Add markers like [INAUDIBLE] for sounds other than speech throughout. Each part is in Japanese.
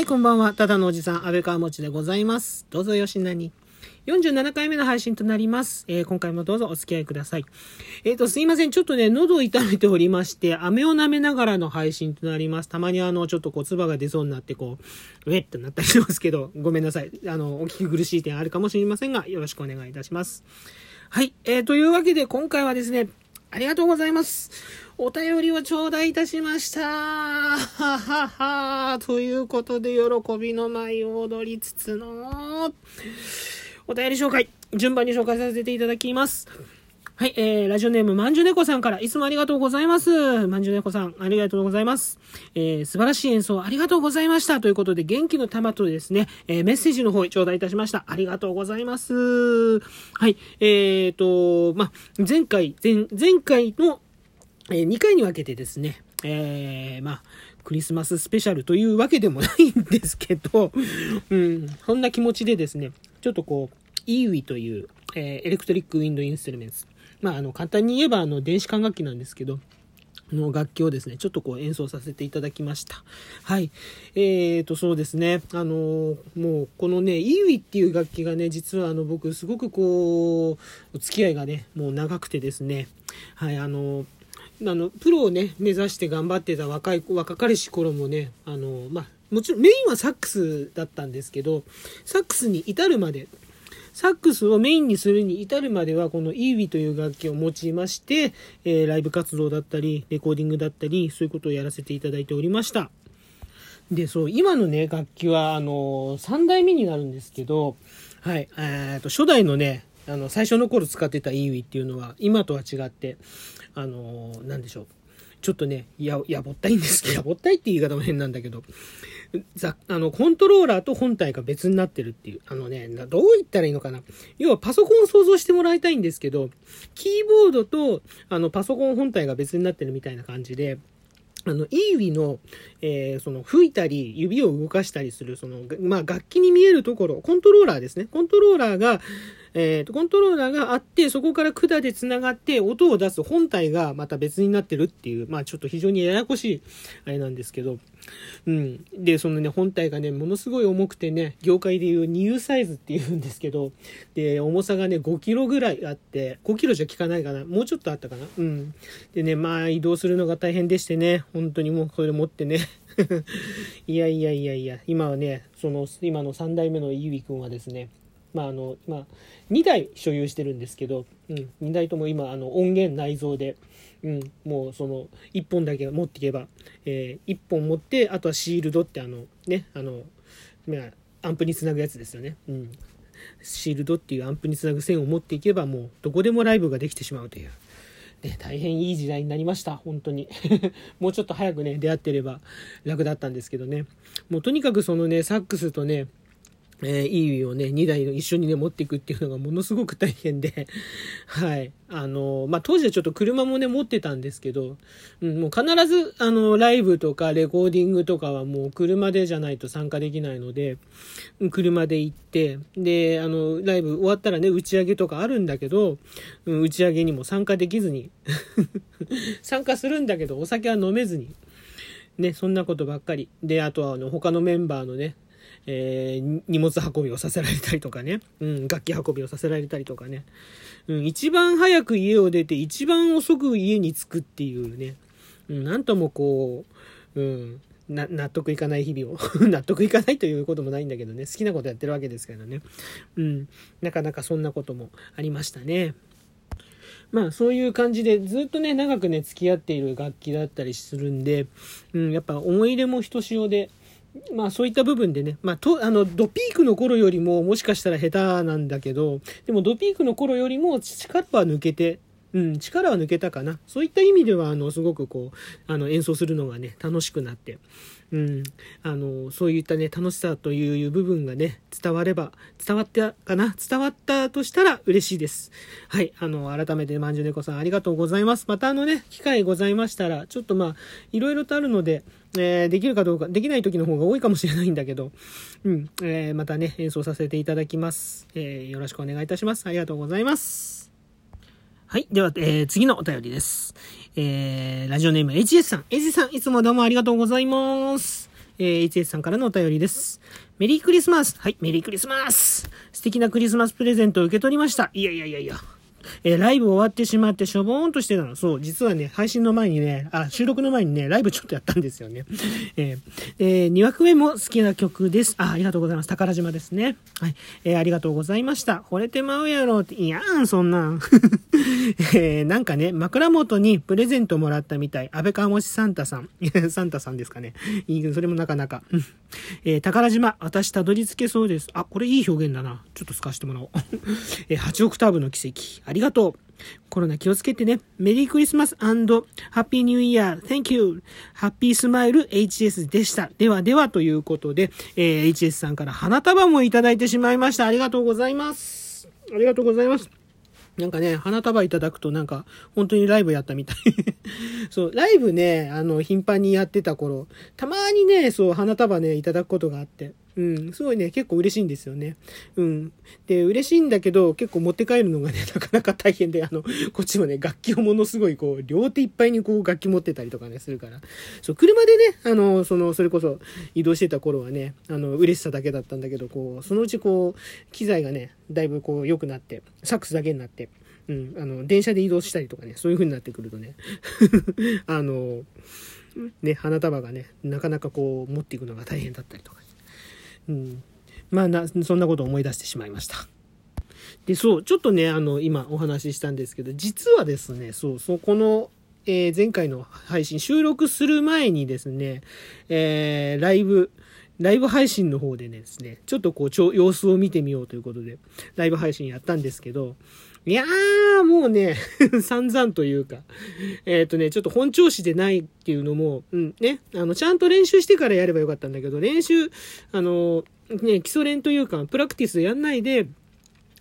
はい、こんばんは。ただのおじさん、安倍川持でございます。どうぞよしなに。47回目の配信となります。えー今回もどうぞお付き合いください。えっ、と、すいません。ちょっとね、喉を痛めておりまして、飴を舐めながらの配信となります。たまにあの、ちょっとこう、唾が出そうになって、こう、ウェッとなったりしますけど、ごめんなさい。あの、お聞き苦しい点あるかもしれませんが、よろしくお願いいたします。はい。えー、というわけで、今回はですね、ありがとうございます。お便りを頂戴いたしました。ははは。ということで、喜びの舞を踊りつつの、お便り紹介、順番に紹介させていただきます。はい、えー、ラジオネーム、まんじゅねこさんから、いつもありがとうございます。まんじゅねこさん、ありがとうございます。えー、素晴らしい演奏ありがとうございました。ということで、元気の玉とですね、えー、メッセージの方、頂戴いたしました。ありがとうございます。はい、えーと、ま、前回、前、前回の、えー2回に分けてですね、えー、まあ、クリスマススペシャルというわけでもないんですけど、[LAUGHS] うん、そんな気持ちでですね、ちょっとこう、 EWI という、えー Electric Wind Instruments。まあ、あの、簡単に言えば、あの、電子管楽器なんですけど、の楽器をですね、ちょっとこう演奏させていただきました。はい。えーと、そうですね。あの、もう、このね、 EWI っていう楽器がね、実はあの、僕、すごくこう、お付き合いがね、もう長くてですね、はい、あの、あの、プロをね、目指して頑張ってた若い、若かりし頃もね、あの、まあ、もちろんメインはサックスだったんですけど、サックスに至るまで、サックスをメインにするに至るまでは、このイーウィという楽器を用いまして、えーライブ活動だったり、レコーディングだったり、そういうことをやらせていただいておりました。で、そう、今のね、楽器は、あの、3代目になるんですけど、はい、えーと、初代のね、あの、最初の頃使ってたイーウィっていうのは、今とは違って、あの、なんでしょう。ちょっとね、や、やぼったいんですけど、やぼったいって言い方も変なんだけど、ざあの、コントローラーと本体が別になってるっていう。あのね、どう言ったらいいのかな。要はパソコンを想像してもらいたいんですけど、キーボードと、あの、パソコン本体が別になってるみたいな感じで、あの、イーウィの、えーその、吹いたり、指を動かしたりする、その、まあ、楽器に見えるところ、コントローラーですね。コントローラーが、えーと、コントローラーがあって、そこから管で繋がって、音を出す本体がまた別になってるっていう、まあ、ちょっと非常にややこしい、あれなんですけど、うん。で、そのね、本体がね、ものすごい重くてね、業界でいう二遊サイズって言うんですけど、で、重さがね、5キロぐらいあって、5キロじゃ効かないかな。もうちょっとあったかな。うん。でね、まあ、移動するのが大変でしてね、本当にもうそれ持ってね。[LAUGHS] いやいやいやいや、今はね、その、今の3代目のイーウィ君はですね、まああの、今、2台所有してるんですけど、うん、2台とも今、あの、音源内蔵で、うん、もうその、1本だけ持っていけば、えー、1本持って、あとはシールドってあの、ね、あの、まアンプにつなぐやつですよね。うん。シールドっていうアンプにつなぐ線を持っていけば、もう、どこでもライブができてしまうという。ね、大変いい時代になりました、本当に。[LAUGHS] もうちょっと早くね、出会ってれば楽だったんですけどね。もうとにかくそのね、サックスとね、えー、イーウィをね、2台一緒にね、持っていくっていうのがものすごく大変で、[LAUGHS] はい。あの、まあ、当時はちょっと車もね、持ってたんですけど、うん、もう必ず、あの、ライブとかレコーディングとかはもう車でじゃないと参加できないので、うん車で行って、で、あの、ライブ終わったらね、打ち上げとかあるんだけど、うん、打ち上げにも参加できずに、[LAUGHS] 参加するんだけど、お酒は飲めずに、ね、そんなことばっかり。で、あとはあの、他のメンバーのね、えー荷物運びをさせられたりとかね、[LAUGHS] うん、楽器運びをさせられたりとかね、うん、一番早く家を出て一番遅く家に着くっていうね、うん、なんともこう、うん、な納得いかない日々を。[LAUGHS] 納得いかないということもないんだけどね。好きなことやってるわけですけどね、うん、なかなかそんなこともありましたね。まあそういう感じでずっとね長くね付き合っている楽器だったりするんで、うん、やっぱ思い入れもひとしおでまあそういった部分でね、まあと、あの、ドピークの頃よりももしかしたら下手なんだけど、でもドピークの頃よりも力は抜けて、うん、力は抜けたかな。そういった意味では、あの、すごくこう、あの、演奏するのがね、楽しくなって、うん、あの、そういったね、楽しさという部分がね、伝われば、伝わったかな伝わったとしたら嬉しいです。はい、あの、改めて、まんじゅうねこさんありがとうございます。またあのね、機会ございましたら、ちょっとまあ、いろいろとあるので、えーできるかどうか、できない時の方が多いかもしれないんだけど、[LAUGHS] うん、えーまたね、演奏させていただきます。えーよろしくお願いいたします。ありがとうございます。はい。では、えー次のお便りです。えーラジオネーム HS さん。HS さん、いつもどうもありがとうございます。えー、HS さんからのお便りです。メリークリスマスはい、メリークリスマス素敵なクリスマスプレゼントを受け取りました。いやいやいやいや。えー、ライブ終わってしまってしょぼーんとしてたの。そう、実はね、配信の前にね、あ、収録の前にね、ライブちょっとやったんですよね。えー、えー、2枠目も好きな曲です。あ、ありがとうございます。宝島ですね。はい。えー、ありがとうございました。惚れてまうやろって、いやーん、そんなん。[LAUGHS] えー、なんかね、枕元にプレゼントもらったみたい。安倍川もしサンタさん。[LAUGHS] サンタさんですかね。いいそれもなかなか。えー、宝島、私たどり着けそうです。あ、これいい表現だな。ちょっと透かしてもらおう。[LAUGHS] えー、8オクターブの奇跡。ありがとう。コロナ気をつけてね。メリークリスマスハッピーニューイヤー Thank you. ハッピースマイル HS でした。ではではということで、えー、HS さんから花束もいただいてしまいました。ありがとうございます。ありがとうございます。なんかね、花束いただくとなんか、本当にライブやったみたい。[LAUGHS] そう、ライブね、あの、頻繁にやってた頃、たまにね、そう、花束ね、いただくことがあって。うん、すごいね、結構嬉しいんですよね。うん。で、嬉しいんだけど、結構持って帰るのがね、[LAUGHS] なかなか大変で、あの、こっちもね、楽器をものすごい、こう、両手いっぱいにこう、楽器持ってたりとかね、するから。そう、車でね、あの、その、それこそ、移動してた頃はね、あの、嬉しさだけだったんだけど、こう、そのうちこう、機材がね、だいぶこう、良くなって、サックスだけになって、うん、あの、電車で移動したりとかね、そういう風になってくるとね、[LAUGHS] あの、ね、花束がね、なかなかこう、持っていくのが大変だったりとか、まあな、そんなことを思い出してしまいました。で、そう、ちょっとね、あの、今お話ししたんですけど、実はですね、そう、そこの、えー、前回の配信、収録する前にですね、えー、ライブ、ライブ配信の方でねですね、ちょっとこう、様子を見てみようということで、ライブ配信やったんですけど、いやー、もうね、[LAUGHS] 散々というか、えっ、ー、とね、ちょっと本調子でないっていうのも、うん、ね、あの、ちゃんと練習してからやればよかったんだけど、練習、あの、ね、基礎練というか、プラクティスやんないで、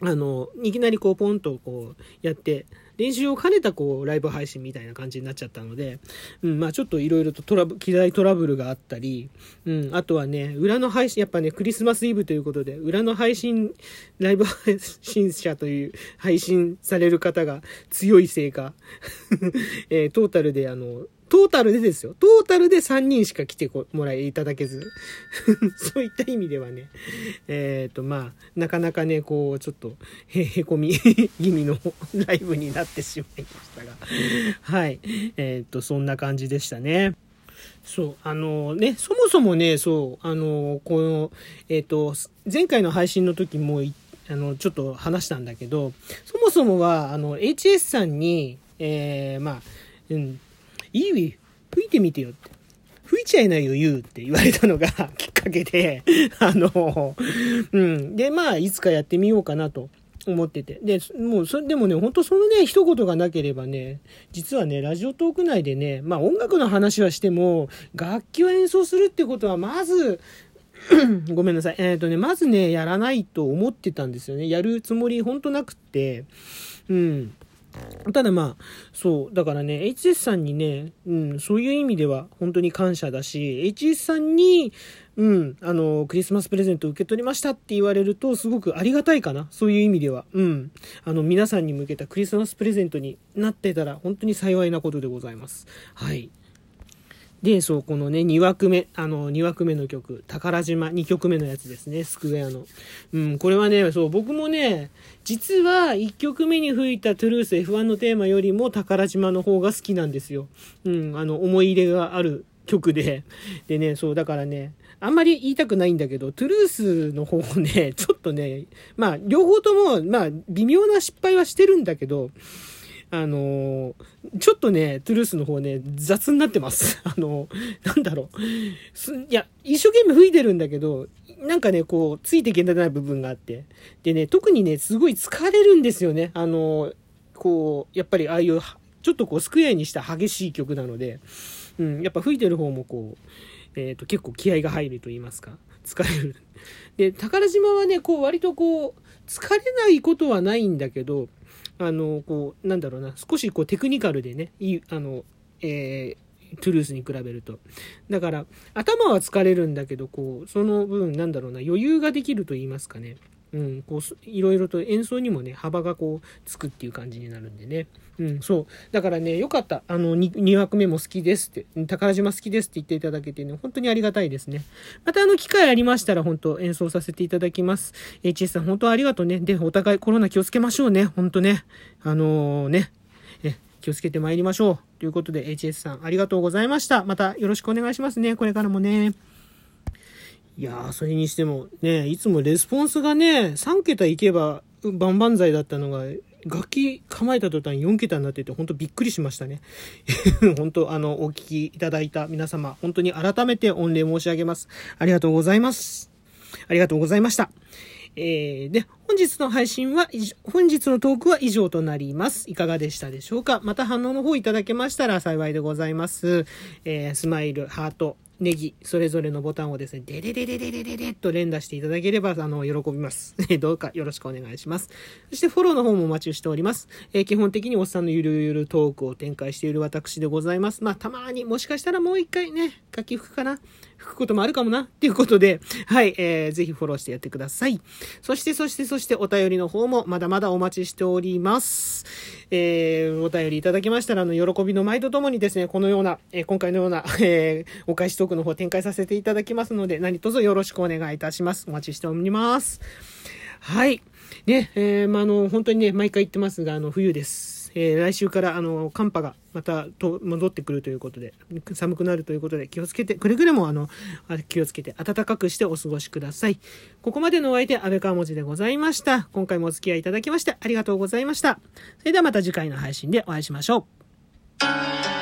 あの、いきなりこう、ポンとこう、やって、練習を兼ねたこう、ライブ配信みたいな感じになっちゃったので、うん、まあちょっといろいろとトラブ、機材トラブルがあったり、うん、あとはね、裏の配信、やっぱね、クリスマスイブということで、裏の配信、ライブ配信者という配信される方が強いせいか、[LAUGHS] えー、トータルであの、トータルでですよ。トータルで3人しか来てもらえいただけず。[LAUGHS] そういった意味ではね、えっ、ー、と、まあ、なかなかね、こう、ちょっと、へ、へこみ [LAUGHS] 気味のライブになってしまいましたが。はい。えっ、ー、と、そんな感じでしたね。そう、あのね、そもそもね、そう、あの、この、えっ、ー、と、前回の配信の時も、あの、ちょっと話したんだけど、そもそもは、あの、HS さんに、えー、まあ、うん、いい吹いてみてよって。吹いちゃいないよ、言うって言われたのが [LAUGHS] きっかけで、[LAUGHS] あの、うん。で、まあ、いつかやってみようかなと思ってて。で、もう、それでもね、ほんとそのね、一言がなければね、実はね、ラジオトーク内でね、まあ音楽の話はしても、楽器を演奏するってことは、まず、[CLEARS THROAT] ごめんなさい。えっ、ー、とね、まずね、やらないと思ってたんですよね。やるつもりほんとなくって、うん。ただまあ、そう、だからね、HS さんにね、うん、そういう意味では本当に感謝だし、HS さんに、うん、あの、クリスマスプレゼント受け取りましたって言われると、すごくありがたいかな。そういう意味では。うん。あの、皆さんに向けたクリスマスプレゼントになってたら、本当に幸いなことでございます。はい。で、そう、このね、2枠目、あの、2枠目の曲、宝島、2曲目のやつですね、スクエアの。うん、これはね、そう、僕もね、実は1曲目に吹いたトゥルース F1 のテーマよりも宝島の方が好きなんですよ。うん、あの、思い入れがある曲で。でね、そう、だからね、あんまり言いたくないんだけど、トゥルースの方をね、ちょっとね、まあ、両方とも、まあ、微妙な失敗はしてるんだけど、あのちょっとね、トゥルースの方ね、雑になってます。[LAUGHS] あのなんだろう。いや、一生懸命吹いてるんだけど、なんかね、こう、ついていけない部分があって。でね、特にね、すごい疲れるんですよね。あのこう、やっぱりああいう、ちょっとこう、スクエアにした激しい曲なので、うん、やっぱ吹いてる方もこう、えっ、ー、と、結構気合が入ると言いますか、疲れる。で、宝島はね、こう、割とこう、疲れないことはないんだけど、あの、こう、なんだろうな、少しこうテクニカルでね、いい、あの、えー、トゥルースに比べると。だから、頭は疲れるんだけど、こう、その分、なんだろうな、余裕ができると言いますかね。うん、こう、いろいろと演奏にもね、幅がこう、つくっていう感じになるんでね。うん、そう。だからね、よかった。あの2、2枠目も好きですって、宝島好きですって言っていただけてね、本当にありがたいですね。またあの、機会ありましたら、本当演奏させていただきます。HS さん、本当ありがとうね。で、お互いコロナ気をつけましょうね。本当ね。あのー、ね。気をつけて参りましょう。ということで、HS さん、ありがとうございました。またよろしくお願いしますね。これからもね。いやー、それにしてもね、いつもレスポンスがね、3桁いけば万々歳だったのが、楽器構えた途端4桁になってて、本当びっくりしましたね。[LAUGHS] 本当、あの、お聞きいただいた皆様、本当に改めて御礼申し上げます。ありがとうございます。ありがとうございました。えー、で、本日の配信は、本日のトークは以上となります。いかがでしたでしょうかまた反応の方いただけましたら幸いでございます。えー、スマイル、ハート、ネギ、それぞれのボタンをですね、デデデデデデデデと連打していただければ、あの、喜びます。[LAUGHS] どうかよろしくお願いします。そしてフォローの方もお待ちしております。えー、基本的におっさんのゆるゆるトークを展開している私でございます。まあ、たまにもしかしたらもう一回ね、書き吹くかな吹くこともあるかもなっていうことで、[LAUGHS] はい、えー、ぜひフォローしてやってください。そして、そして、そしてお便りの方もまだまだお待ちしております。えー、お便りいただきましたら、あの、喜びの舞とともにですね、このような、えー、今回のような、[LAUGHS] えー、お返しトークの方展開させていただきますので、何卒よろしくお願いいたします。お待ちしております。はい。ね、えー、まあ、あの、本当にね、毎回言ってますが、あの、冬です。えー、来週からあの寒波がまたと戻ってくるということで寒くなるということで気をつけてくれぐれもあの気をつけて暖かくしてお過ごしください。ここまでのお相手安倍川文字でございました。今回もお付き合いいただきましてありがとうございました。それではまた次回の配信でお会いしましょう。